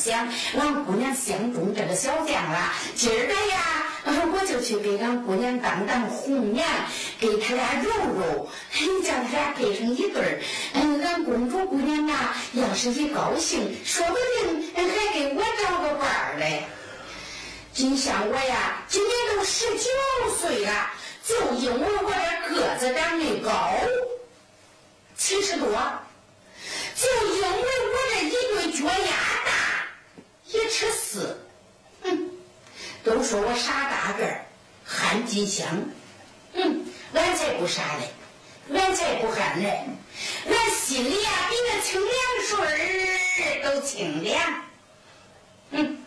想。俺姑娘相中这个小将了，今儿个呀。我就去给俺姑娘当当红娘，给他俩揉揉，叫他俩配成一对儿。嗯，俺公主姑娘啊，要是一高兴，说不定还给我找个伴儿嘞。金像我呀，今年都十九岁了，就因为我这个子长得高，七十多，就因为我这一对脚丫大，一尺四。都说我傻大个儿，憨金香，嗯，俺才不傻嘞，俺才不憨嘞，俺心里呀比那清凉水儿都清凉。嗯，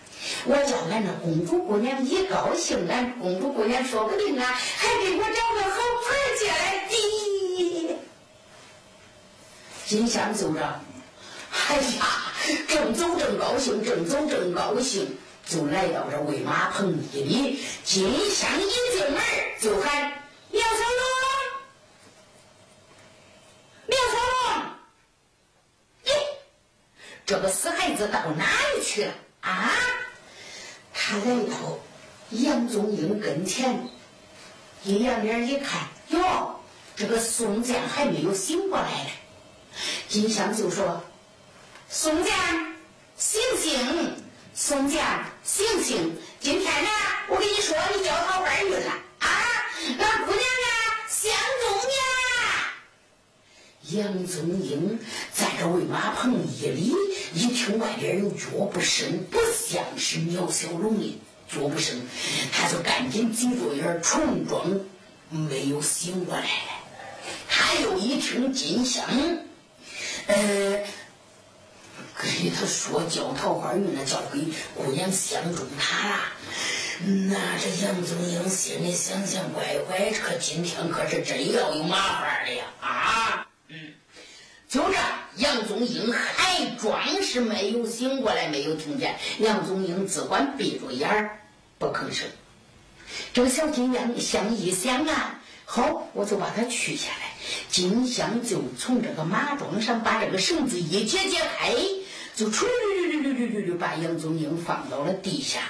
我叫俺那公主姑娘一高兴，俺公主姑娘说不定啊，还给我找个好儿子来的。金香就着，哎呀，正走正高兴，正走正高兴。就来到这喂马棚地里，金香一进门就喊苗小龙，苗小龙，咦，这个死孩子到哪里去了啊？他来到杨宗英跟前，一仰脸一看，哟，这个宋江还没有醒过来呢。金香就说：“宋江，醒醒！”宋江，醒醒！今天呢，我跟你说，你交桃外孕了啊！俺姑娘啊，相中你了。杨宗英在这喂马棚一里，一听外边有脚步声，不像是苗小龙的脚步声，他就赶紧挤着眼，重装没有醒过来。他又一听金香，呃。给他说交桃花运了，交给姑娘相中他了。那这杨宗英心里想想，乖乖，可今天可是真要有麻烦了呀！啊，嗯，就这，杨宗英还装是没有醒过来，没有听见。杨宗英只管闭着眼儿不吭声。这个小金娘想一想啊，好，我就把它取下来。金香就从这个马桩上把这个绳子一解解开。就出溜溜溜溜溜溜把杨宗英放到了地下。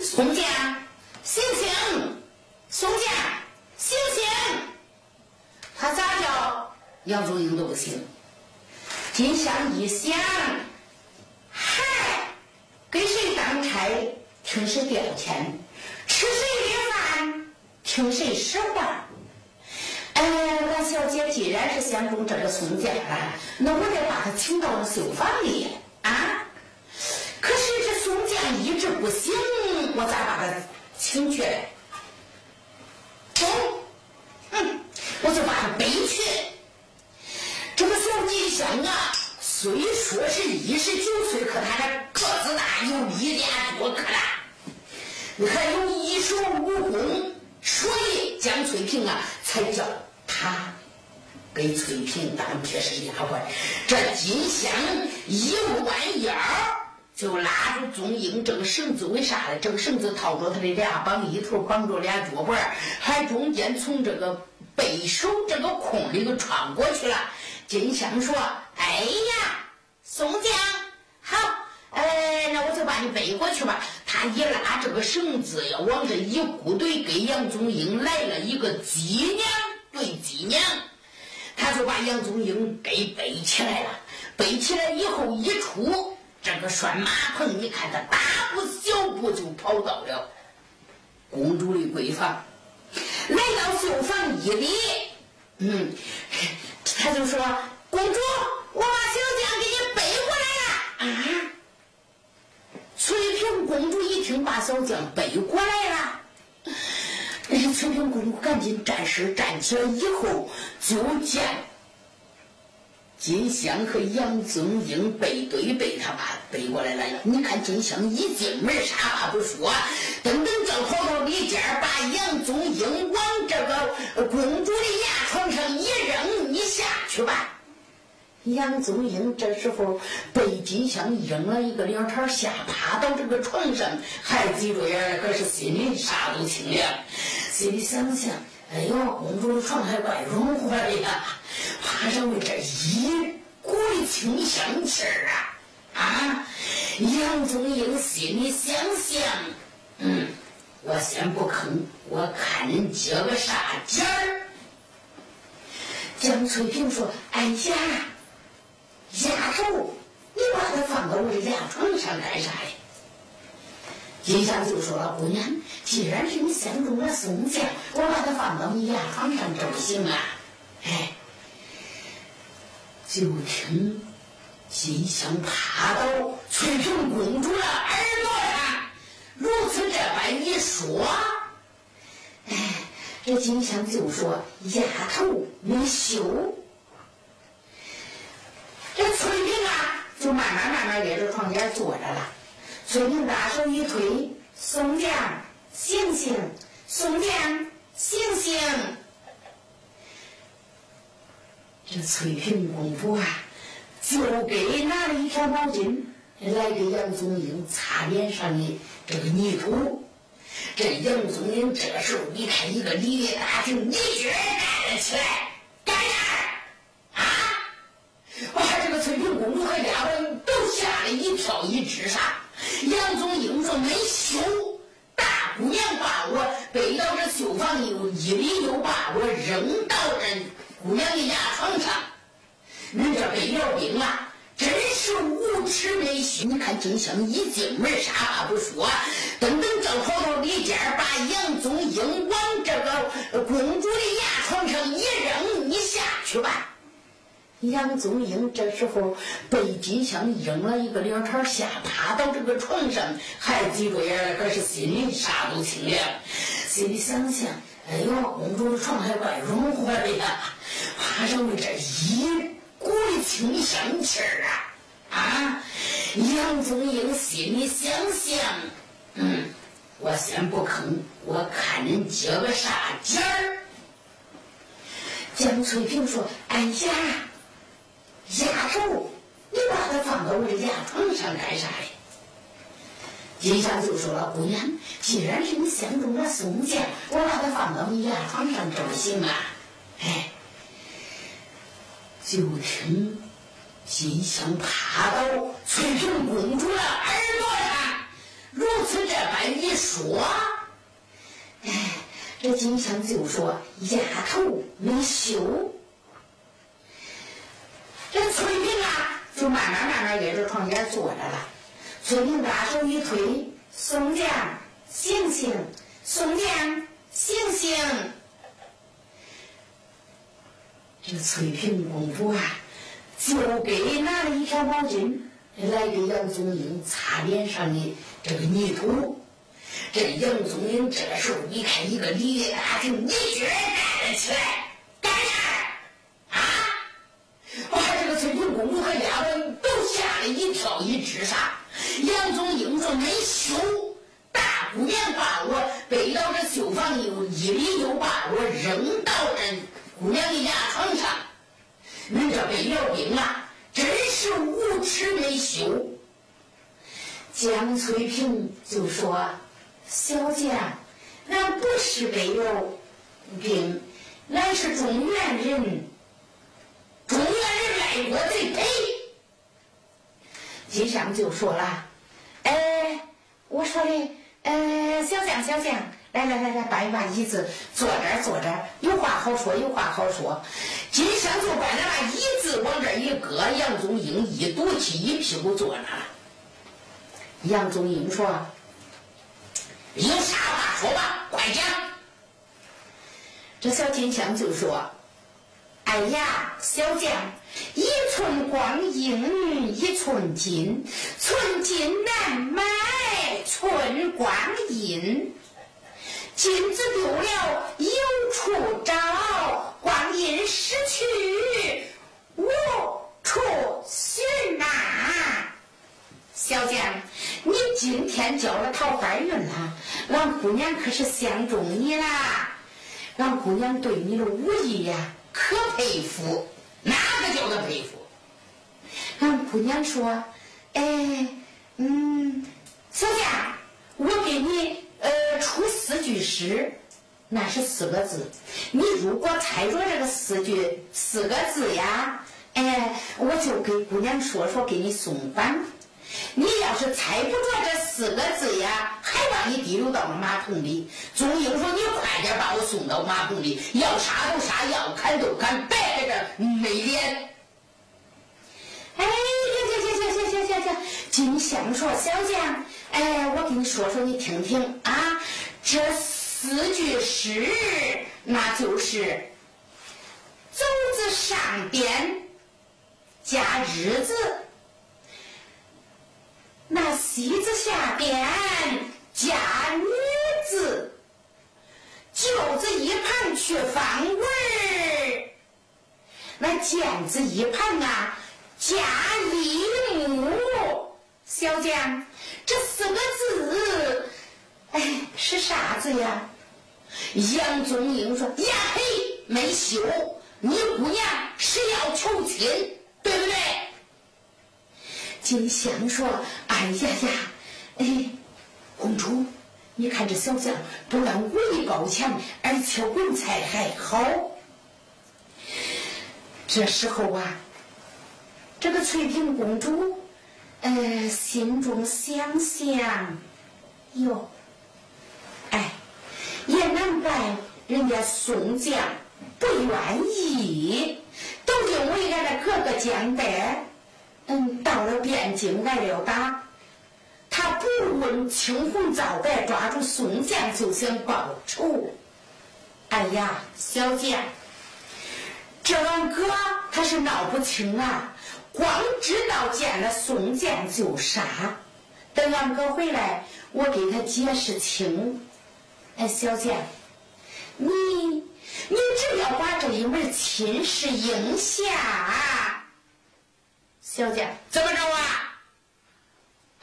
宋江，醒醒！宋江，醒醒！他咋叫杨宗英都不醒。金香一想，嗨，给谁当差，听谁调遣；吃谁的饭，听谁使唤。小姐既然是相中这个宋江了，那我得把他请到了绣房里啊。可是这宋江一直不醒，我咋把他请去？走，嗯，我就把他背去。这个小吉祥啊，虽说是一十九岁，可他这个子大，有力量多可了，还有一手武功，所以江翠萍啊，才叫。他给翠萍当撇是丫鬟，这金香一弯腰就拉住宗英这个绳子，为啥呢？这个绳子套着他的俩膀，一头绑着俩脚腕，还中间从这个背手这个空里头穿过去了。金香说：“哎呀，宋江，好，哎，那我就把你背过去吧。”他一拉这个绳子，要往这一鼓怼，给杨宗英来了一个鸡娘。对鸡娘，就把杨宗英给背起来了。背起来以后一出这个拴马棚，你看他大步小步就跑到了公主的闺房。来到绣房一里，嗯，他就说：“公主，我把小将给你背过来了。”啊！翠屏公主一听，把小将背过来了。翠屏公主赶紧站身站起来，以后就见金香和杨宗英背对背，他把背过来了。你看金香一进门，啥话不说，等等正跑到里间，把杨宗英往这个公主的牙床上一扔，你下去吧。杨宗英这时候被金香扔了一个两茬下趴到这个床上，还挤着眼，可是心里啥都清凉。心里想想，哎呦，公主的床还怪软和的呀，爬上面这一股的清香气儿啊！啊，杨宗英心里想想，嗯，我先不吭，我看你接个啥劲儿。江翠萍说：“哎呀。”丫头，你把它放到我的牙床上干啥呀？金香就说了：“姑娘，既然是你相中了宋江，我把他放到你牙床上这不行啊！”哎，就听金香趴到翠屏公主的耳朵上，如此这般一说，哎，这金香就说：“丫头，你羞。”这翠屏啊，就慢慢慢慢在这床边坐着了。翠萍大手一推：“宋江，醒醒！宋江，醒醒！”这翠屏公主啊，就给拿了一条毛巾来给杨宗英擦脸上的这个泥土。这杨宗英这时候一看一个里里大厅，一举站了起来。盖面。啊，把这个翠屏公主和丫鬟都吓了一跳，一直傻。杨宗英说：“没羞，大姑娘把我背到这绣房里，一里又把我扔到这姑娘的牙床上。你这北辽兵啊，真是无耻没羞！你看金香一进门，啥话不说，噔噔正跑到里间，把杨宗英往这个公主的牙床上一扔，你下去吧。”杨宗英这时候被金香扔了一个两茬下趴到这个床上，还挤着眼，可是心里啥都清凉。心里想想，哎呦，公主的床还怪软和的呀，爬上面这一股的清香气儿啊！啊，杨宗英心里想想，嗯，我先不吭，我看你接个啥劲儿。江翠萍说：“哎呀。”丫头，你把它放到我这牙床上干啥呀？金香就说了：“姑娘，既然是你相中了宋江，我把它放到你牙床上这不行啊？”哎，就听金香趴到翠屏公主的耳朵上，如此这般一说，哎，这金香就说：“丫头，没羞。”这翠萍啊，就慢慢慢慢挨着床边坐着了。翠萍大手一推：“宋江，醒醒！宋江，醒醒！”这翠屏公主啊，就给拿了一条毛巾来给杨宗英擦脸上的这个泥土。这杨宗英这时候一看，一个里里大厅，一举站了起来。是啥。杨宗英说：“没羞，大姑娘把我背到这绣房里，一里又把我扔到这姑娘的牙床上。你这北辽兵啊，真是无耻没羞。”江翠萍就说：“小姐，俺不是北辽兵，俺是中原人。”中原人卖国贼金香就说了：“哎，我说的，呃，小将小将，来来来来，搬一把椅子，坐这儿坐这儿，有话好说，有话好说。”金香就搬了把椅子往这一搁，杨宗英一赌气，一屁股坐那了。杨宗英说：“有啥话说吧，快讲。”这小金香就说：“哎呀，小将，一寸光阴一寸金，寸金难买寸光阴。金子丢了有处找，光阴失去无处寻呐。小将，你今天交了桃花运了，俺姑娘可是相中你啦。”俺姑娘对你的武艺呀，可佩服，哪个叫他佩服？俺姑娘说：“哎，嗯，小佳，我给你呃出四句诗，那是四个字。你如果猜着这个四句四个字呀，哎，我就给姑娘说说，给你送饭。”你要是猜不着这四个字呀，还把你提溜到了马桶里。宗英说：“你快点把我送到马桶里，要杀都杀，要砍都砍，别在这没脸。”哎，行行行行行行行，金香说：“小将，哎，我给你说说，你听听啊，这四句诗，那就是‘走字上边加日字’。”那西字下边加女字，九字一盘去方文儿，那见字一盘啊加一木。小将，这四个字，哎，是啥字呀？杨宗英说：“呀嘿，没羞，你姑娘是要求亲，对不对？”金香说：“哎呀呀，哎，公主，你看这小将不但武艺高强，而且文采还好。这时候啊，这个翠屏公主，呃，心中想想，哟，哎，也难怪人家宋将不愿意，都因为俺的哥哥江德。”嗯，到了汴京挨了打，他不问青红皂白，抓住宋江就想报仇。哎呀，小将，这俺哥他是闹不清啊，光知道见了宋江就杀。等俺哥回来，我给他解释清。哎，小将，你你只要把这一门亲事应下。小姐，怎么着啊？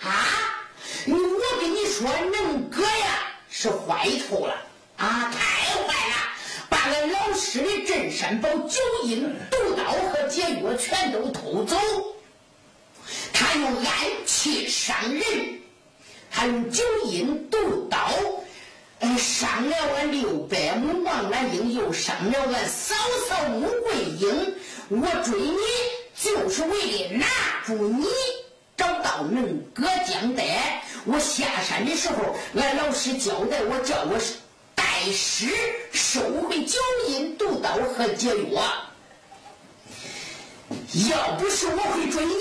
啊！我跟你说，恁哥呀是坏透了啊，太坏了，把俺老师的镇山宝、九阴毒刀和解药全都偷走。他用暗器伤人，他用九阴毒刀，呃，伤了俺六百亩王兰英，又伤了俺嫂嫂穆桂英。我追你。就是为了拿住你，找到恁哥江德。我下山的时候，俺老师交代我，叫我带师收回九阴毒刀和解药。要不是我会追你，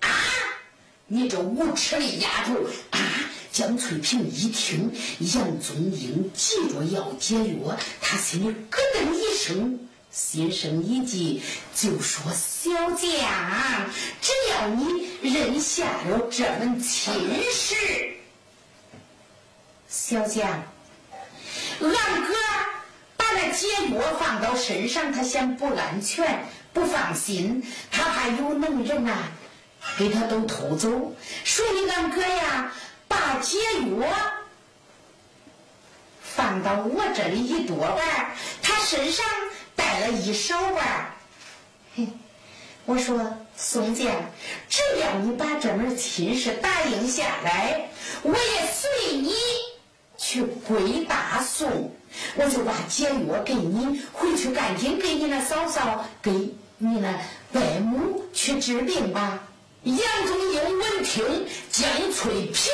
啊！你这无耻的丫头！啊！江翠萍一听杨宗英急着要解药，她心里咯噔一声。心生一计，就说：“小将，只要你认下了这门亲事，小将，俺哥把那解药放到身上，他嫌不安全，不放心，他怕有能人呐给他都偷走，所以俺哥呀，把解药放到我这里一多半，他身上。”带了一手吧，嘿，我说宋江，只要你把这门亲事答应下来，我也随你去归大宋，我就把解药给你，回去赶紧给你那嫂嫂，给你那外母去治病吧。杨宗英闻听江翠萍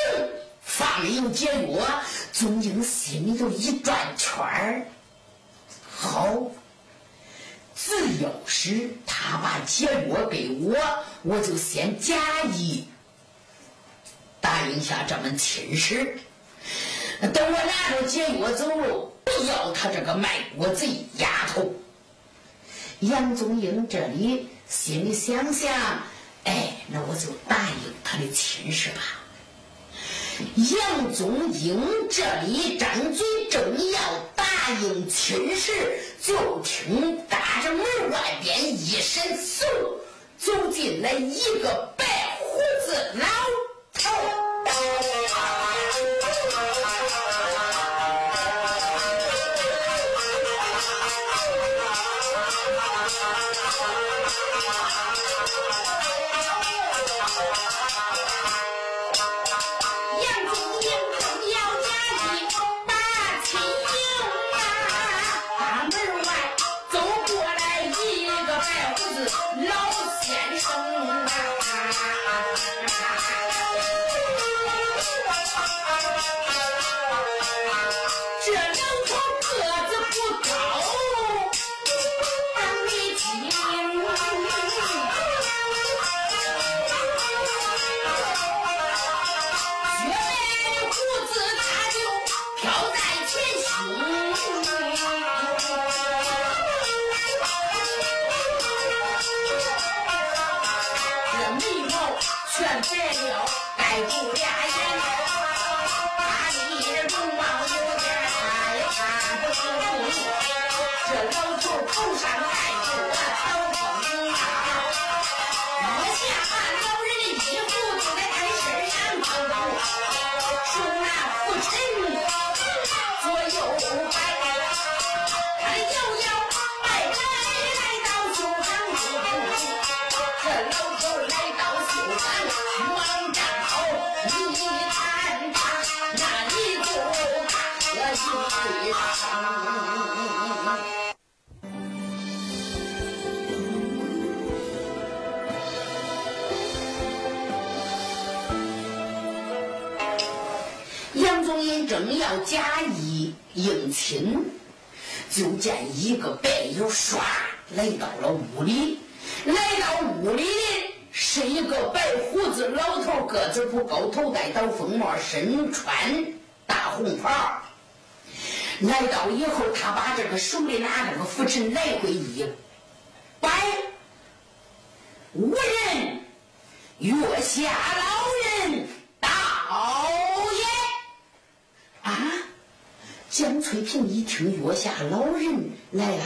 放有解药，宗英心里头一转圈儿，好。只要是他把解药给我，我就先假意答应下这门亲事。等我拿着解药走了，不要他这个卖国贼丫头。杨宗英这里心里想想，哎，那我就答应他的亲事吧。杨宗英这里张嘴正要答应亲事，就听大着门外边一声嗖，走进来一个白胡子老住什么？个白影唰来到了屋里。来到屋里的是一个白胡子老头，个子不高，头戴倒风帽，身穿大红袍。来到以后，他把这个手里拿着个拂尘来回一摆，无人，月下老人到。江翠萍一听月下老人来了，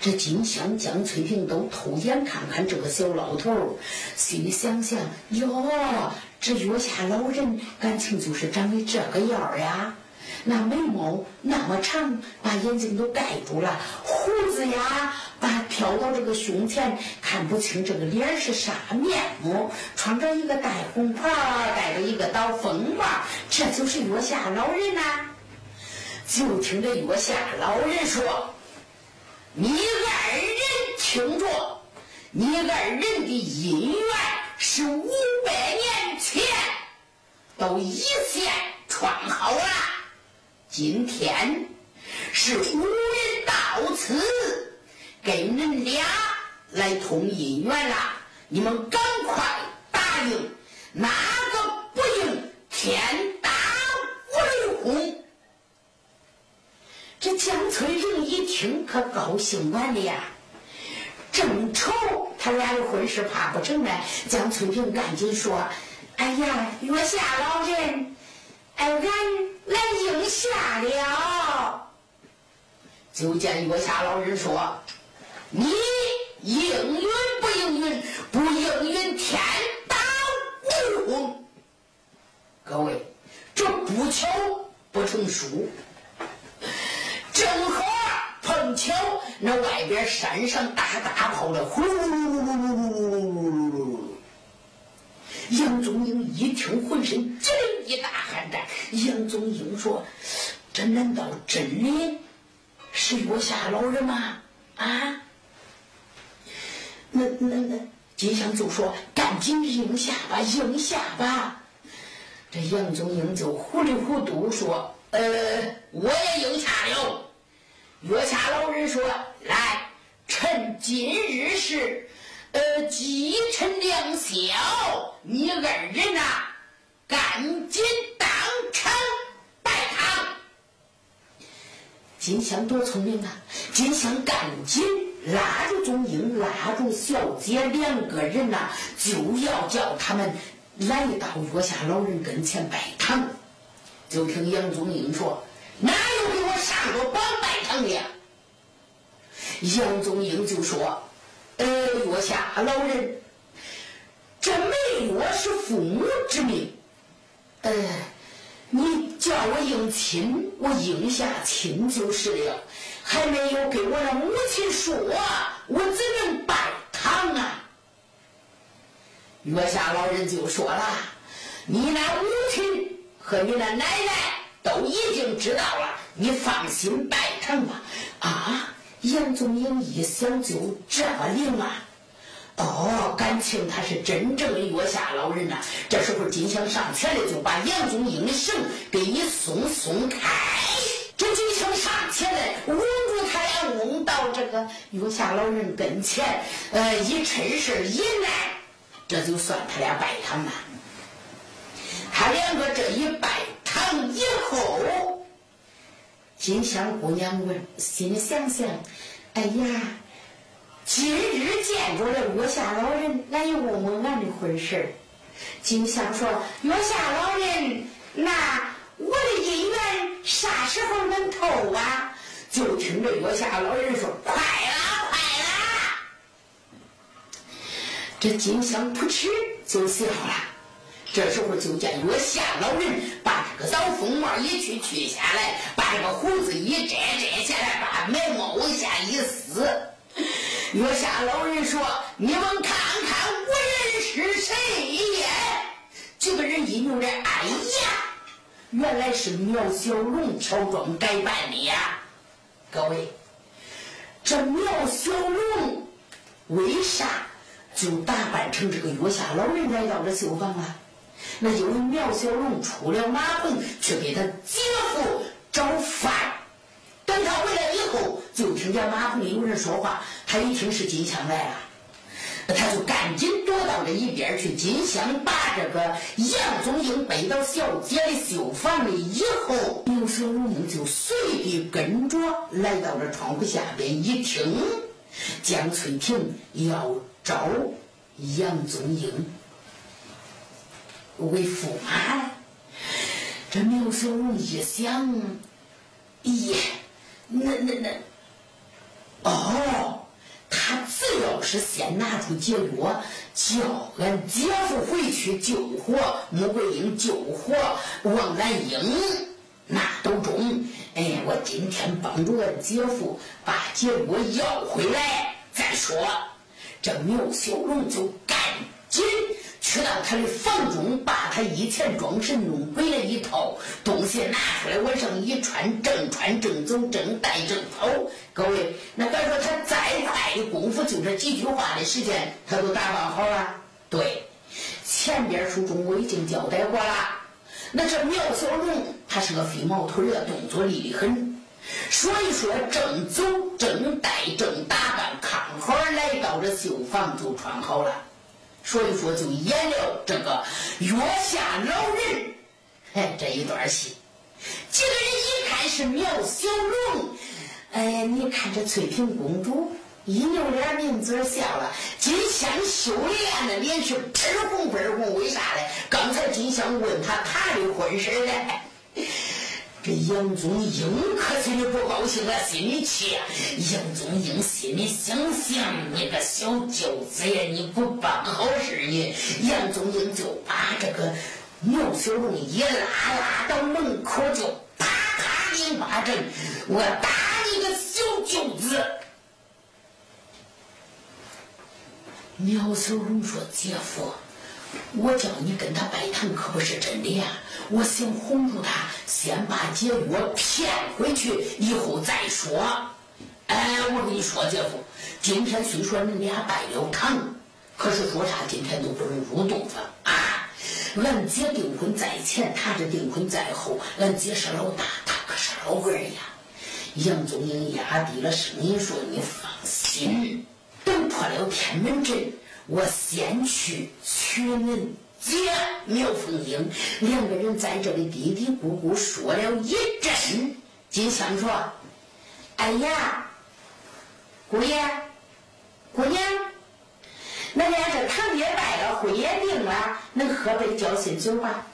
这金香、江翠萍都偷眼看看这个小老头，心里想想：哟，这月下老人感情就是长得这个样呀？那眉毛那么长，把眼睛都盖住了；胡子呀，把飘到这个胸前，看不清这个脸是啥面目。穿着一个大红袍，戴着一个刀风帽，这就是月下老人呐。就听这月下老人说：“你二人听着，你二人的姻缘是五百年前都一线串好了，今天是五人到此，给恁俩来通姻缘了。你们赶快答应，那个不应，天打五雷轰！”这江翠萍一听，可高兴完了呀！正愁他俩的婚事怕不成呢，江翠萍赶紧说：“哎呀，月下老人，哎，俺来应下了。”就见月下老人说：“你应允不应允？不应允，天打五雷各位，这不巧不成书。正好碰巧，那外边山上打大炮了，呼噜噜噜噜噜噜噜噜噜。杨宗英一听，浑身直灵一大汗战。杨宗英说：“这难道真的是月下老人吗？”啊？那那那，金香就说：“赶紧应下吧，应下吧。”这杨宗英就糊里糊涂说：“呃，我也应下了。”月下老人说：“来，趁今日是，呃，吉辰良宵，你二人呐，赶紧当场拜堂。”金香多聪明啊！金香赶紧拉住宗英，拉住小姐两个人呐，就要叫他们来到月下老人跟前拜堂。就听杨宗英说：“那有给我上过榜拜堂的？”杨宗英就说：“呃，月下老人，这梅月是父母之命，呃。”你叫我应亲，我应下亲就是了。还没有给我的母亲说，我怎能拜堂啊？月下老人就说了：“你那母亲和你那奶奶都已经知道了，你放心拜堂吧。”啊，杨宗英一想就这么灵啊！哦，感情他是真正的月下老人呐！这时候金香上前来，就把杨宗英的绳给一松松开。这金香上前来，稳住他俩，翁到这个月下老人跟前，呃，一趁势一来，这就算他俩拜堂了。他两个这一拜堂以后，金香姑娘问，心里想想，哎呀。今日见着了月下老人，俺又问问俺的婚事儿。金香说：“月下老人，那我的姻缘啥时候能透啊？”就听着月下老人说：“快啦，快啦！”这金香扑哧就笑了。这时候就见月下老人把个老风帽一去取下来，把这个胡子一摘摘下来，把眉毛往下一撕。月下老人说：“你们看看，我人是谁呀？”几个人一扭脸，哎呀，原来是苗小龙乔装改扮的呀！各位，这苗小龙为啥就打扮成这个月下老人来到这绣房啊？那因为苗小龙出了马棚去给他姐夫找饭。等他回来以后，就听见马棚里有人说话。他一听是金香来了，他就赶紧躲到这一边去。金香把这个杨宗英背到小姐的绣房里以后，刘小龙就随地跟着来到这窗户下边一听，江翠萍要招杨宗英为驸马。这苗小龙一想，咦，那那那，哦。他只要是先拿出结果，叫俺姐夫回去救活穆桂英，救活王兰英，那都中。哎，我今天帮助俺姐夫把结果要回来再说。这苗小龙就赶紧。去到他的房中，把他以前装神弄鬼的一套东西拿出来，往上一穿，正穿正走，正戴正跑。各位，那别说他再快的功夫，就这几句话的时间，他都打扮好了。对，前边书中我已经交代过了。那这苗小龙，他是个飞毛腿的，动作利得很。所以说，正走正戴正打扮，看好来到这绣房就穿好了。所以说，就演了这个月下老人，这一段戏。几个人一看是苗小龙，哎呀，你看这翠屏公主一扭脸，抿嘴笑了。金香秀丽的脸是倍儿红倍儿红，为啥呢？刚才金香问他她的婚事嘞。这杨宗英可心里不高兴了，心里气。杨宗英心里想想：你个小舅子呀，你不办好事呢。杨宗英就把这个苗小龙一拉，拉到门口就啪啪一巴掌：“我打你个小舅子！”苗小龙说：“姐夫。”我叫你跟他拜堂可不是真的呀！我想哄住他，先把解药骗回去，以后再说。哎，我跟你说，姐夫，今天虽说你俩拜了堂，可是说啥今天都不能入洞房啊！俺姐订婚在前，他这订婚在后。俺姐是老大，他可是老二呀。杨宗英压低了声音说：“你放心，等破了天门阵。”我先去娶恁姐苗凤英，两个人在这里嘀嘀咕咕说了一阵。金香说：“哎呀，姑爷，姑娘，那连这堂也拜了，婚也定了，能喝杯交心酒吧？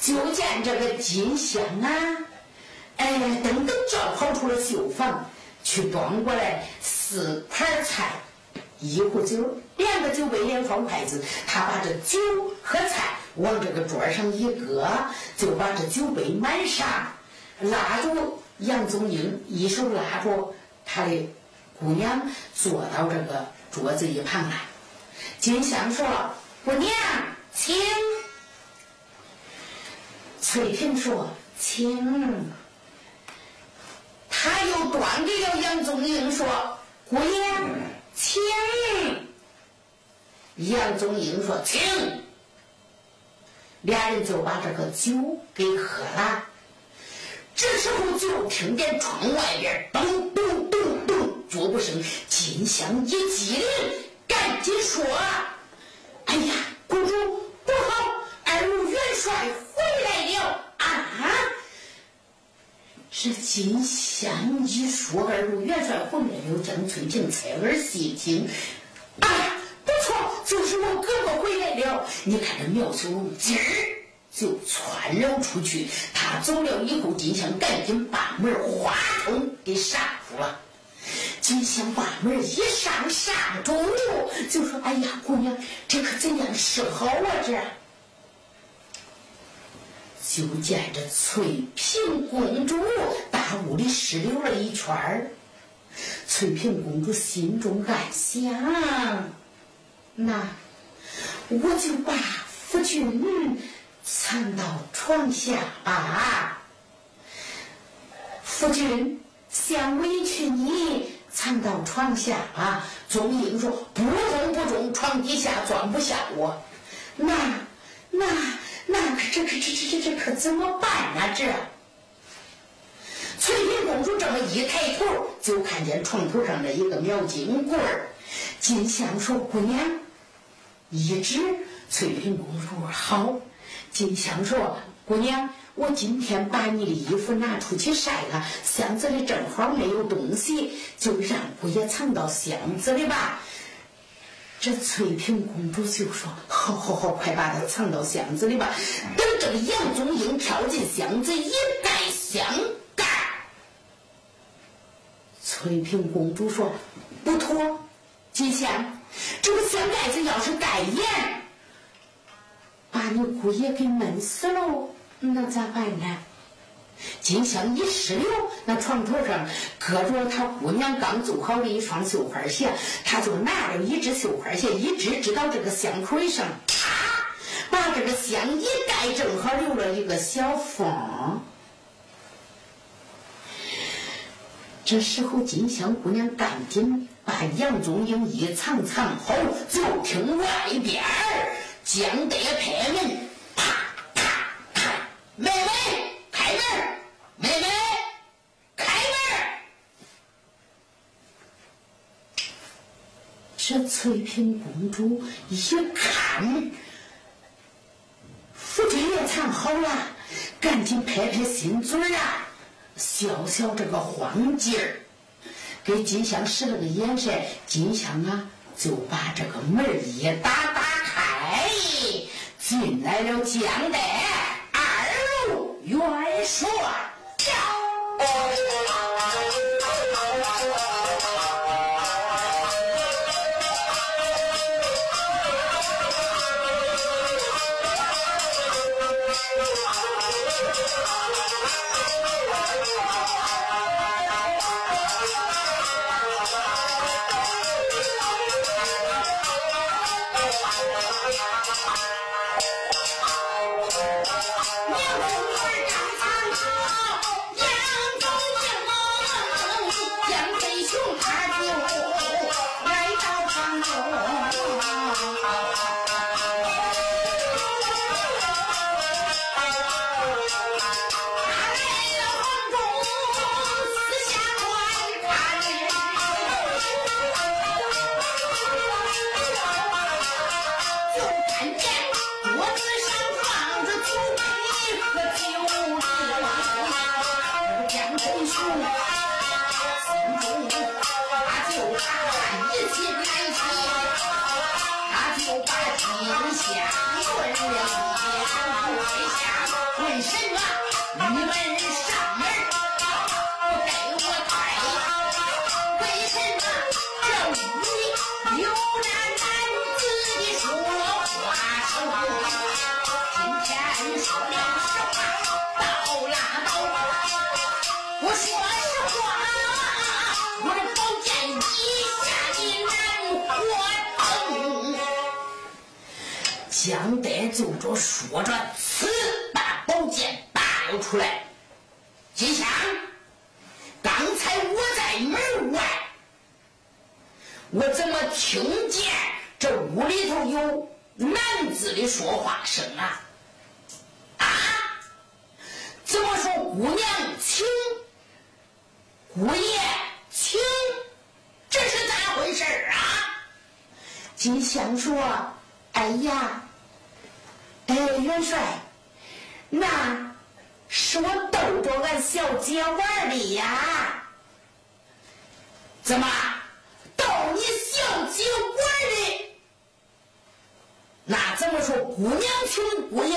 就见这个金香啊，哎呀，噔噔叫跑出了绣房，去端过来四盘菜，一壶酒，两个酒杯，两双筷子。他把这酒和菜往这个桌上一搁，就把这酒杯满上，拉住杨宗英，一手拉着他的姑娘，坐到这个桌子一旁来。金香说：“姑娘，请。”翠萍说：“请。”他又端给了杨宗英说：“姑爷，请。”杨宗英说：“请。”俩人就把这个酒给喝了。这时候就听见窗外边咚咚咚咚脚步声，金香一激灵，赶紧说：“哎呀，公主不好，二路元帅回来了啊！”这金香一说，二路元帅回来了，将翠萍侧耳细听，啊，不错，就是我哥哥回来了。你看这苗秀龙今儿就窜了出去，他走了以后，金香赶紧把门哗通给上住了。金香把门一上上住，就说：“哎呀，姑娘，这可怎样是好啊？这。”就见这翠屏公主大屋里湿溜了一圈儿，翠屏公主心中暗想：那我就把夫君藏到床下吧。夫君想委屈你，藏到床下吧。宗英说：不中不中，床底下装不下我。那那。那可这可这这这这可怎么办呢？这翠屏公主这么一抬头，就看见床头上的一个苗金棍儿。金香说：“姑娘，一直翠屏公主好。”金香说：“姑娘，我今天把你的衣服拿出去晒了，箱子里正好没有东西，就让姑爷藏到箱子里吧。”这翠屏公主就说：“好好好，快把它藏到箱子里吧。”等这个杨宗英跳进箱子，一盖箱盖。翠屏公主说：“不妥，金香，这个箱盖子要是盖严，把你姑爷给闷死了，那咋办呢？”金香一失溜，那床头上搁着他姑娘刚做好的一双绣花鞋，他就拿着一只绣花鞋，一只支到这个箱口上，啪，把这个箱一盖，正好留了一个小缝。这时候，金香姑娘赶紧把杨宗英一藏藏好，就听外边儿江德拍门，啪啪啪，妹妹。开门，妹妹，开门。这翠屏公主一看，夫君也藏好了，赶紧拍拍心嘴儿啊，消消这个慌劲儿，给金香使了个眼神，金香啊就把这个门一打打开，进来了江代。元帅。开江德就着说着，呲，把宝剑拔了出来。金香，刚才我在门外，我怎么听见这屋里头有男子的说话声啊？啊？怎么说姑娘请，姑爷请？这是咋回事啊？金香说：“哎呀。”哎，元帅，那是我逗着俺小姐玩的呀。怎么逗你小姐玩的？那怎么说？姑娘穷，姑爷